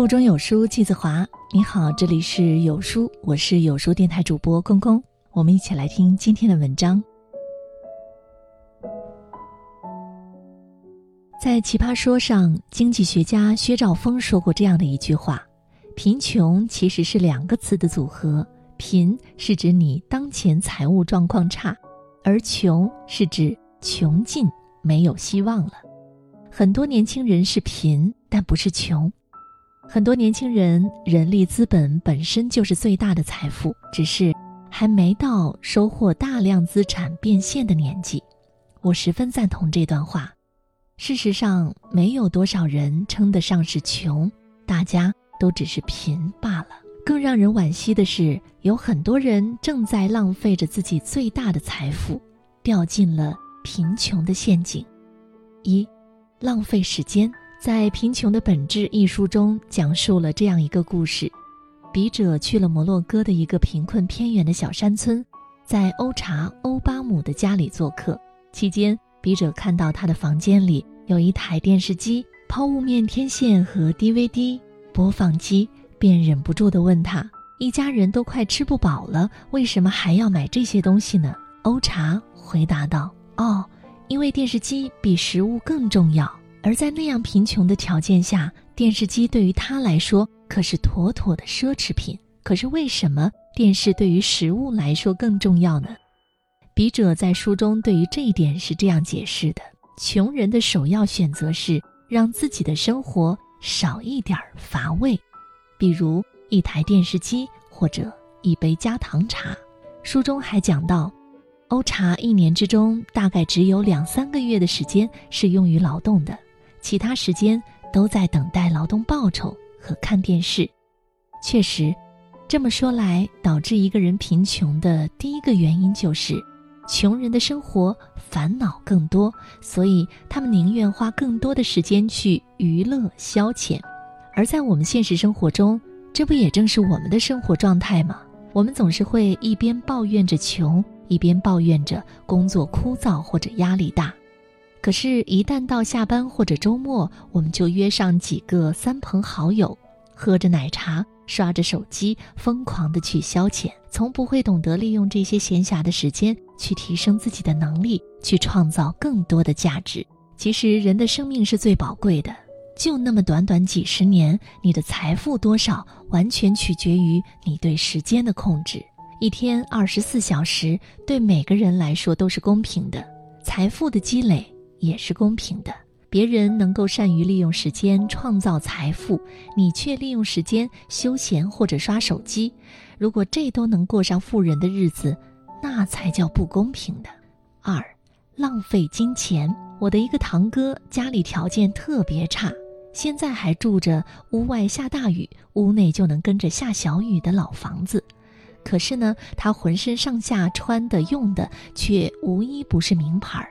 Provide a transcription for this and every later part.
腹中有书季子华，你好，这里是有书，我是有书电台主播公公，我们一起来听今天的文章。在《奇葩说》上，经济学家薛兆丰说过这样的一句话：“贫穷其实是两个词的组合，贫是指你当前财务状况差，而穷是指穷尽没有希望了。很多年轻人是贫，但不是穷。很多年轻人人力资本本身就是最大的财富，只是还没到收获大量资产变现的年纪。”我十分赞同这段话。事实上，没有多少人称得上是穷，大家都只是贫罢了。更让人惋惜的是，有很多人正在浪费着自己最大的财富，掉进了贫穷的陷阱。一，浪费时间。在《贫穷的本质》一书中，讲述了这样一个故事：笔者去了摩洛哥的一个贫困偏远的小山村，在欧查欧巴姆的家里做客，期间。笔者看到他的房间里有一台电视机、抛物面天线和 DVD 播放机，便忍不住地问他：“一家人都快吃不饱了，为什么还要买这些东西呢？”欧查回答道：“哦，因为电视机比食物更重要。而在那样贫穷的条件下，电视机对于他来说可是妥妥的奢侈品。可是为什么电视对于食物来说更重要呢？”笔者在书中对于这一点是这样解释的：穷人的首要选择是让自己的生活少一点乏味，比如一台电视机或者一杯加糖茶。书中还讲到，欧查一年之中大概只有两三个月的时间是用于劳动的，其他时间都在等待劳动报酬和看电视。确实，这么说来，导致一个人贫穷的第一个原因就是。穷人的生活烦恼更多，所以他们宁愿花更多的时间去娱乐消遣。而在我们现实生活中，这不也正是我们的生活状态吗？我们总是会一边抱怨着穷，一边抱怨着工作枯燥或者压力大。可是，一旦到下班或者周末，我们就约上几个三朋好友，喝着奶茶。刷着手机，疯狂的去消遣，从不会懂得利用这些闲暇的时间去提升自己的能力，去创造更多的价值。其实，人的生命是最宝贵的，就那么短短几十年，你的财富多少，完全取决于你对时间的控制。一天二十四小时，对每个人来说都是公平的，财富的积累也是公平的。别人能够善于利用时间创造财富，你却利用时间休闲或者刷手机。如果这都能过上富人的日子，那才叫不公平的。二，浪费金钱。我的一个堂哥家里条件特别差，现在还住着屋外下大雨，屋内就能跟着下小雨的老房子。可是呢，他浑身上下穿的用的却无一不是名牌儿。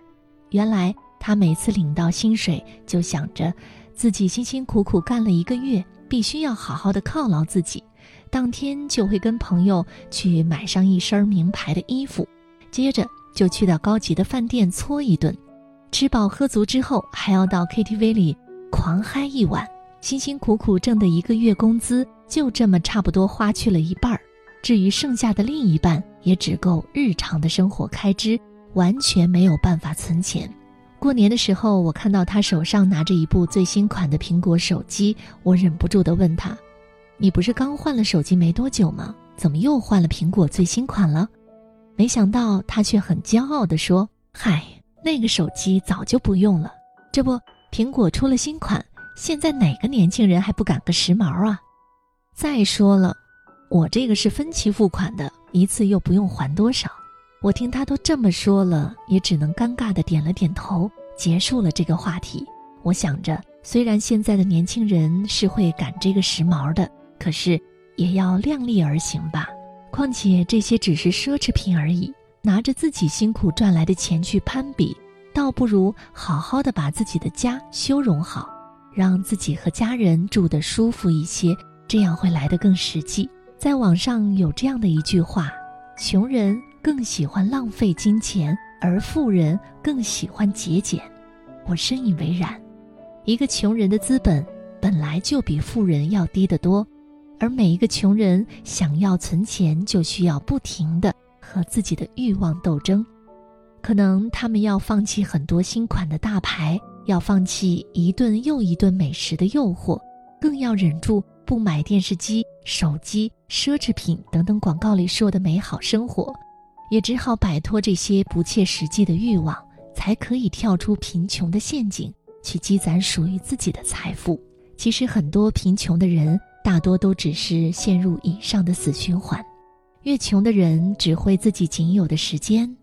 原来。他每次领到薪水，就想着自己辛辛苦苦干了一个月，必须要好好的犒劳自己。当天就会跟朋友去买上一身名牌的衣服，接着就去到高级的饭店搓一顿，吃饱喝足之后，还要到 KTV 里狂嗨一晚。辛辛苦苦挣的一个月工资，就这么差不多花去了一半儿。至于剩下的另一半，也只够日常的生活开支，完全没有办法存钱。过年的时候，我看到他手上拿着一部最新款的苹果手机，我忍不住地问他：“你不是刚换了手机没多久吗？怎么又换了苹果最新款了？”没想到他却很骄傲地说：“嗨，那个手机早就不用了。这不，苹果出了新款，现在哪个年轻人还不赶个时髦啊？再说了，我这个是分期付款的，一次又不用还多少。”我听他都这么说了，也只能尴尬的点了点头，结束了这个话题。我想着，虽然现在的年轻人是会赶这个时髦的，可是也要量力而行吧。况且这些只是奢侈品而已，拿着自己辛苦赚来的钱去攀比，倒不如好好的把自己的家修容好，让自己和家人住得舒服一些，这样会来得更实际。在网上有这样的一句话：穷人。更喜欢浪费金钱，而富人更喜欢节俭。我深以为然。一个穷人的资本本来就比富人要低得多，而每一个穷人想要存钱，就需要不停的和自己的欲望斗争。可能他们要放弃很多新款的大牌，要放弃一顿又一顿美食的诱惑，更要忍住不买电视机、手机、奢侈品等等广告里说的美好生活，也只好摆脱这些不切实际的欲望，才可以跳出贫穷的陷阱，去积攒属于自己的财富。其实，很多贫穷的人大多都只是陷入以上的死循环。越穷的人只会自己仅有的时间。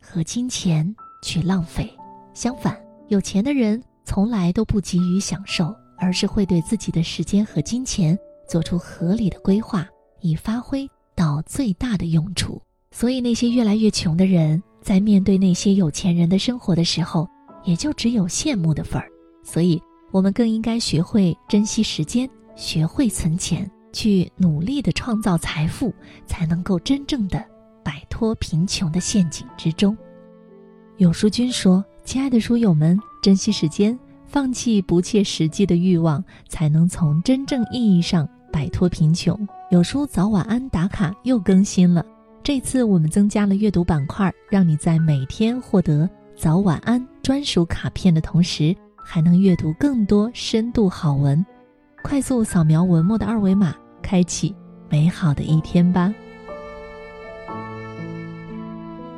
和金钱去浪费，相反，有钱的人从来都不急于享受，而是会对自己的时间和金钱做出合理的规划，以发挥到最大的用处。所以，那些越来越穷的人在面对那些有钱人的生活的时候，也就只有羡慕的份儿。所以，我们更应该学会珍惜时间，学会存钱，去努力的创造财富，才能够真正的。摆脱贫穷的陷阱之中。有书君说：“亲爱的书友们，珍惜时间，放弃不切实际的欲望，才能从真正意义上摆脱贫穷。”有书早晚安打卡又更新了，这次我们增加了阅读板块，让你在每天获得早晚安专属卡片的同时，还能阅读更多深度好文。快速扫描文末的二维码，开启美好的一天吧。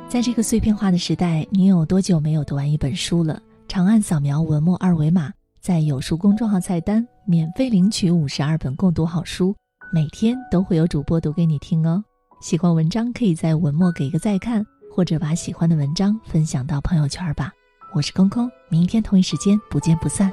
在这个碎片化的时代，你有多久没有读完一本书了？长按扫描文末二维码，在有书公众号菜单免费领取五十二本共读好书，每天都会有主播读给你听哦。喜欢文章可以在文末给一个再看，或者把喜欢的文章分享到朋友圈吧。我是空空，明天同一时间不见不散。